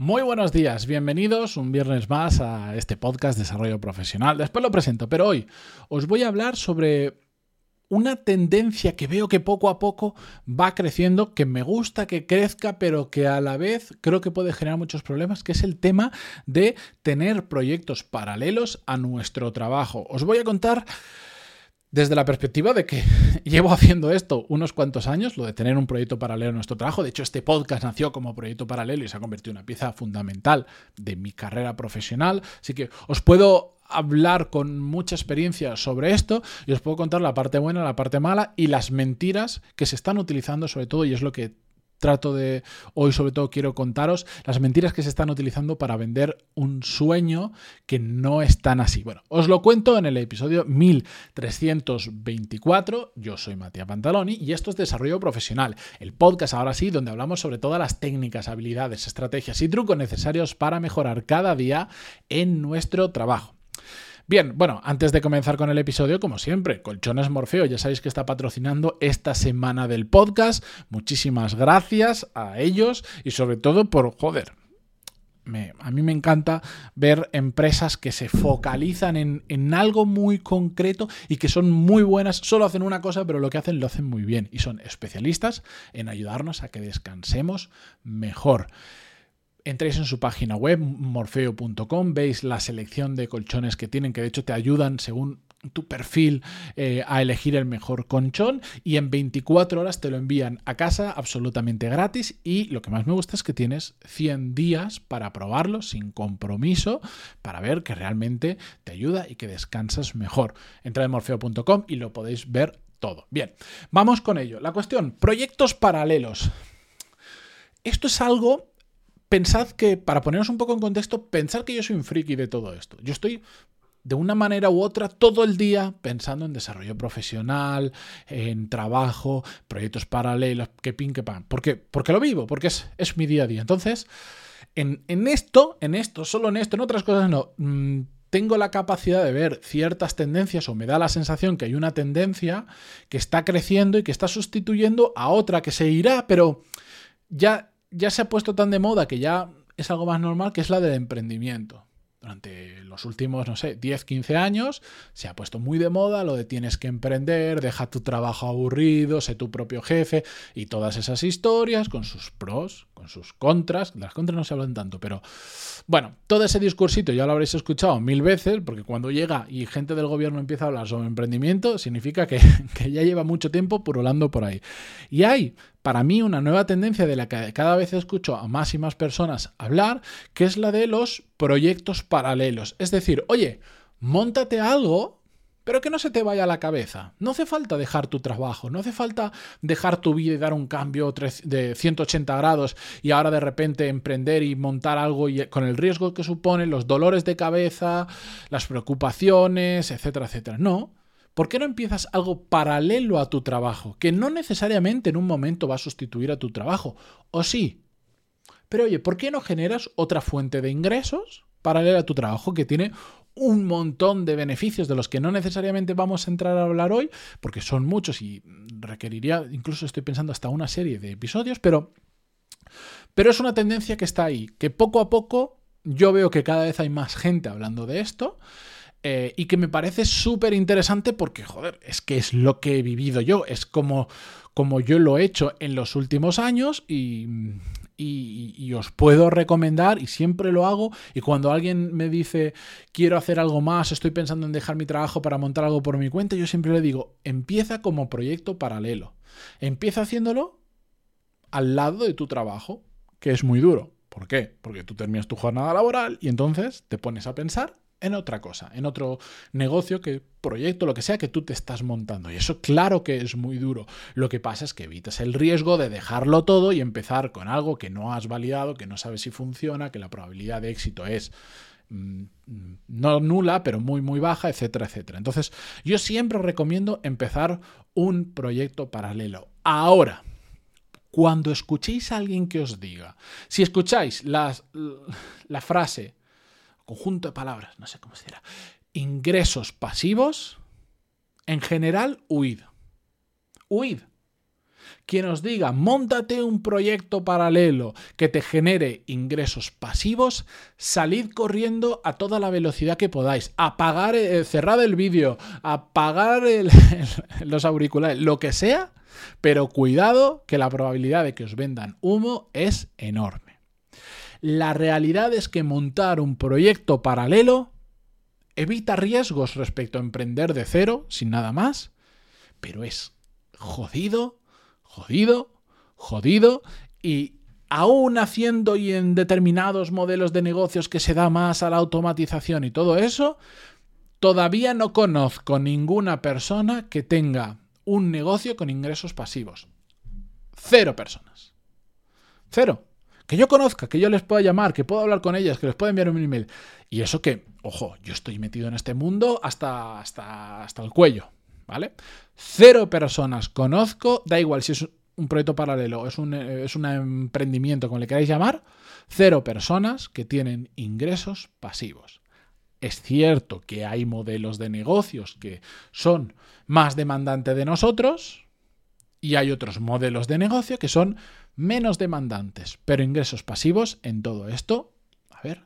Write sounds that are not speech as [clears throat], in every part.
Muy buenos días, bienvenidos un viernes más a este podcast Desarrollo Profesional. Después lo presento, pero hoy os voy a hablar sobre una tendencia que veo que poco a poco va creciendo, que me gusta que crezca, pero que a la vez creo que puede generar muchos problemas, que es el tema de tener proyectos paralelos a nuestro trabajo. Os voy a contar desde la perspectiva de que [laughs] llevo haciendo esto unos cuantos años, lo de tener un proyecto paralelo en nuestro trabajo. De hecho, este podcast nació como proyecto paralelo y se ha convertido en una pieza fundamental de mi carrera profesional. Así que os puedo hablar con mucha experiencia sobre esto y os puedo contar la parte buena, la parte mala y las mentiras que se están utilizando sobre todo y es lo que trato de hoy sobre todo quiero contaros las mentiras que se están utilizando para vender un sueño que no es tan así. Bueno, os lo cuento en el episodio 1324. Yo soy Matías Pantaloni y esto es Desarrollo Profesional, el podcast ahora sí donde hablamos sobre todas las técnicas, habilidades, estrategias y trucos necesarios para mejorar cada día en nuestro trabajo. Bien, bueno, antes de comenzar con el episodio, como siempre, Colchones Morfeo, ya sabéis que está patrocinando esta semana del podcast. Muchísimas gracias a ellos y sobre todo por, joder, a mí me encanta ver empresas que se focalizan en, algo muy concreto y que son muy buenas, solo hacen una cosa, pero lo que hacen lo hacen muy bien y son especialistas en ayudarnos a que descansemos mejor entréis en su página web, morfeo.com, veis la selección de colchones que tienen, que de hecho te ayudan según tu perfil eh, a elegir el mejor colchón y en 24 horas te lo envían a casa absolutamente gratis y lo que más me gusta es que tienes 100 días para probarlo sin compromiso para ver que realmente te ayuda y que descansas mejor. Entra en morfeo.com y lo podéis ver todo. Bien, vamos con ello. La cuestión, proyectos paralelos. Esto es algo pensad que, para ponernos un poco en contexto, pensad que yo soy un friki de todo esto. Yo estoy de una manera u otra todo el día pensando en desarrollo profesional, en trabajo, proyectos paralelos, que pin, que pan. ¿Por qué? Porque lo vivo, porque es, es mi día a día. Entonces, en, esto, en esto, solo en esto, en otras cosas no. Mm, tengo la capacidad de ver ciertas tendencias o me da la sensación que hay una tendencia que está creciendo y que está sustituyendo a otra que se irá, pero ya ya se ha puesto tan de moda que ya es algo más normal, que es la del emprendimiento. Durante los últimos, no sé, 10, 15 años se ha puesto muy de moda lo de tienes que emprender, deja tu trabajo aburrido, sé tu propio jefe y todas esas historias con sus pros, con sus contras. Las contras no se hablan tanto, pero bueno, todo ese discursito ya lo habréis escuchado mil veces, porque cuando llega y gente del gobierno empieza a hablar sobre emprendimiento, significa que, [laughs] que ya lleva mucho tiempo purulando por ahí. Y hay para mí una nueva tendencia de la que cada vez escucho a más y más personas hablar, que es la de los proyectos paralelos. Es decir, oye, montate algo, pero que no se te vaya a la cabeza. No hace falta dejar tu trabajo, no hace falta dejar tu vida y dar un cambio de 180 grados y ahora de repente emprender y montar algo y con el riesgo que supone, los dolores de cabeza, las preocupaciones, etcétera, etcétera. No, ¿Por qué no empiezas algo paralelo a tu trabajo? Que no necesariamente en un momento va a sustituir a tu trabajo. ¿O sí? Pero oye, ¿por qué no generas otra fuente de ingresos paralela a tu trabajo que tiene un montón de beneficios de los que no necesariamente vamos a entrar a hablar hoy, porque son muchos y requeriría, incluso estoy pensando hasta una serie de episodios, pero, pero es una tendencia que está ahí, que poco a poco yo veo que cada vez hay más gente hablando de esto eh, y que me parece súper interesante porque, joder, es que es lo que he vivido yo, es como, como yo lo he hecho en los últimos años y, y, os puedo recomendar y siempre lo hago y cuando alguien me dice quiero hacer algo más, estoy pensando en dejar mi trabajo para montar algo por mi cuenta, yo siempre le digo empieza como proyecto paralelo, empieza haciéndolo al lado de tu trabajo, que es muy duro. ¿Por qué? Porque tú terminas tu jornada laboral y entonces te pones a pensar en otra cosa, en otro negocio, que proyecto, lo que sea que tú te estás montando. Y eso claro que es muy duro. Lo que pasa es que evitas el riesgo de dejarlo todo y empezar con algo que no has validado, que no sabes si funciona, que la probabilidad de éxito es mm, no nula, pero muy, muy baja, etcétera, etcétera. Entonces, yo siempre recomiendo empezar un proyecto paralelo. Ahora, cuando escuchéis a alguien que os diga, si escucháis la frase conjunto de palabras, no sé cómo se dirá, ingresos pasivos, en general, huid. Huid. quien os diga, montate un proyecto paralelo que te genere ingresos pasivos, salid corriendo a toda la velocidad que podáis, apagar, eh, cerrar el vídeo, apagar [laughs] los auriculares, lo que sea, pero cuidado que la probabilidad de que os vendan humo es enorme. La realidad es que montar un proyecto paralelo evita riesgos respecto a emprender de cero, sin nada más, pero es jodido, jodido, jodido y aún haciendo y en determinados modelos de negocios que se da más a la automatización y todo eso, todavía no conozco ninguna persona que tenga un negocio con ingresos pasivos. Cero personas. Cero que yo conozca, que yo les pueda llamar, que pueda hablar con ellas, que les pueda enviar un email. Y eso que, ojo, yo estoy metido en este mundo hasta, hasta, hasta el cuello, ¿vale? Cero personas conozco, da igual si es un proyecto paralelo, es un, es un emprendimiento, como le queráis llamar, cero personas que tienen ingresos pasivos. Es cierto que hay modelos de negocios que son más demandantes de nosotros y hay otros modelos de negocio que son menos demandantes, pero ingresos pasivos en todo esto, a ver,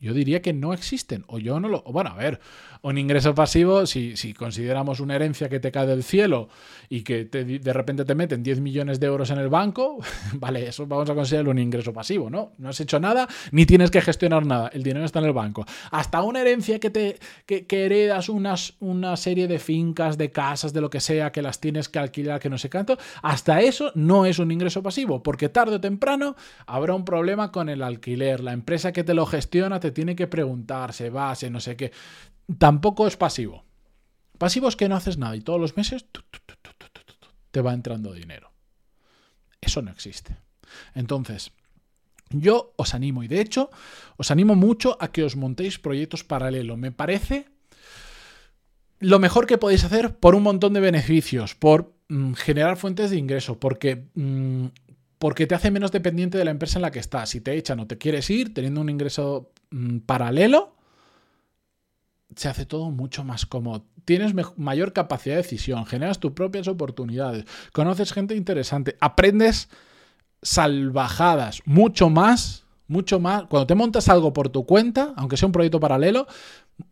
yo diría que no existen, o yo no lo... Bueno, a ver, un ingreso pasivo, si, si consideramos una herencia que te cae del cielo y que de repente te meten 10 millones de euros en el banco, [laughs] vale, eso vamos a considerarlo un ingreso pasivo, ¿no? No has hecho nada ni tienes que gestionar nada, el dinero está en el banco. Hasta una herencia que te que, heredas unas, una serie de fincas, de casas, de lo que sea, que las tienes que alquilar, que no sé cuánto, hasta eso no es un ingreso pasivo, porque tarde o temprano habrá un problema con el alquiler, la empresa que te lo gestiona te tiene que preguntar, se va, se no sé qué tampoco es pasivo. Pasivo es que no haces nada y todos los meses te va entrando dinero. Eso no existe. Entonces, yo os animo y de hecho os animo mucho a que os montéis proyectos paralelos. Me parece lo mejor que podéis hacer por un montón de beneficios, por mm, generar fuentes de ingreso, porque, mm, porque te hace menos dependiente de la empresa en la que estás. Si te echan o te quieres ir teniendo un ingreso paralelo, se hace todo mucho más cómodo. Tienes mayor capacidad de decisión, generas tus propias oportunidades, conoces gente interesante, aprendes salvajadas, mucho más, mucho más. Cuando te montas algo por tu cuenta, aunque sea un proyecto paralelo,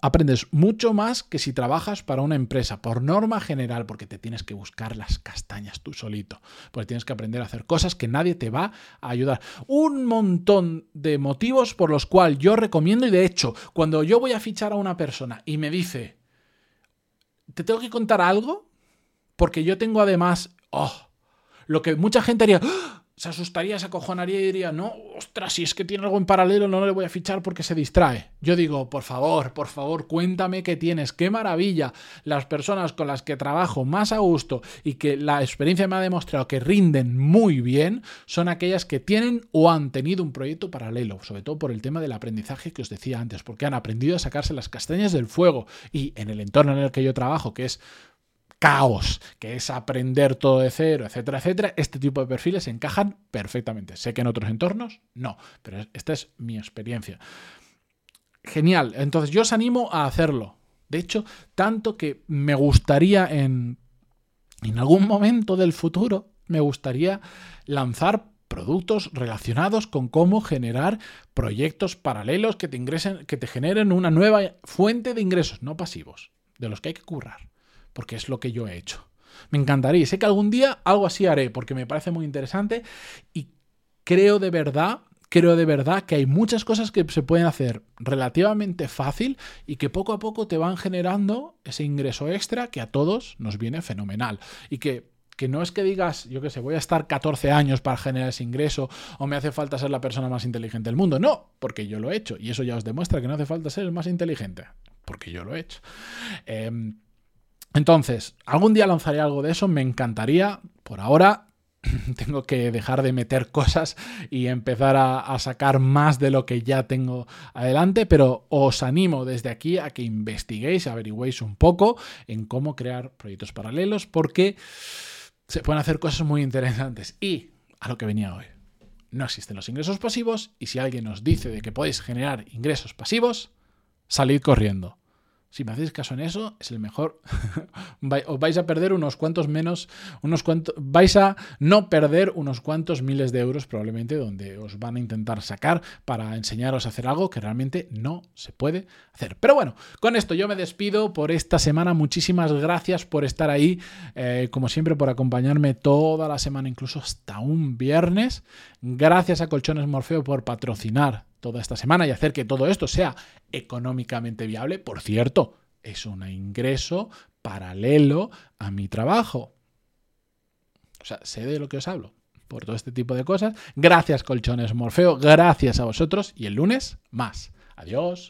aprendes mucho más que si trabajas para una empresa, por norma general, porque te tienes que buscar las castañas tú solito, porque tienes que aprender a hacer cosas que nadie te va a ayudar. Un montón de motivos por los cuales yo recomiendo y de hecho, cuando yo voy a fichar a una persona y me dice, te tengo que contar algo, porque yo tengo además, oh, lo que mucha gente haría, ¡Ah! Se asustaría, se acojonaría y diría, no, ostras, si es que tiene algo en paralelo, no le voy a fichar porque se distrae. Yo digo, por favor, por favor, cuéntame qué tienes, qué maravilla. Las personas con las que trabajo más a gusto y que la experiencia me ha demostrado que rinden muy bien son aquellas que tienen o han tenido un proyecto paralelo, sobre todo por el tema del aprendizaje que os decía antes, porque han aprendido a sacarse las castañas del fuego y en el entorno en el que yo trabajo, que es caos, que es aprender todo de cero, etcétera, etcétera, este tipo de perfiles encajan perfectamente. Sé que en otros entornos no, pero esta es mi experiencia. Genial, entonces yo os animo a hacerlo. De hecho, tanto que me gustaría en, en algún momento del futuro, me gustaría lanzar productos relacionados con cómo generar proyectos paralelos que te ingresen, que te generen una nueva fuente de ingresos, no pasivos, de los que hay que currar porque es lo que yo he hecho. Me encantaría. Sé que algún día algo así haré, porque me parece muy interesante y creo de verdad, creo de verdad que hay muchas cosas que se pueden hacer relativamente fácil y que poco a poco te van generando ese ingreso extra que a todos nos viene fenomenal. Y que que no es que digas, yo qué sé, voy a estar 14 años para generar ese ingreso o me hace falta ser la persona más inteligente del mundo. No, porque yo lo he hecho. Y eso ya os demuestra que no hace falta ser el más inteligente, porque yo lo he hecho. Eh, entonces, algún día lanzaré algo de eso, me encantaría. Por ahora [clears throat] tengo que dejar de meter [laughs] cosas y empezar a, sacar más de lo que ya tengo adelante, pero os animo desde aquí a que investiguéis, averigüéis un poco en cómo crear proyectos paralelos, porque se pueden hacer cosas muy interesantes. Y a lo que venía hoy, no existen los ingresos pasivos y si alguien os dice de que podéis generar ingresos pasivos, salid corriendo si me hacéis caso en eso, es el mejor. [laughs] Os vais a perder unos cuantos menos, unos cuantos, vais a no perder unos cuantos miles de euros probablemente donde os van a intentar sacar para enseñaros a hacer algo que realmente no se puede hacer. Pero bueno, con esto yo me despido por esta semana. Muchísimas gracias por estar ahí, eh, como siempre por acompañarme toda la semana, incluso hasta un viernes. Gracias a Colchones Morfeo por patrocinar toda esta semana y hacer que todo esto sea económicamente viable. Por cierto, es un ingreso paralelo a mi trabajo. O sea, sé de lo que os hablo por todo este tipo de cosas. Gracias, Colchones Morfeo. Gracias a vosotros. Y el lunes, más. Adiós.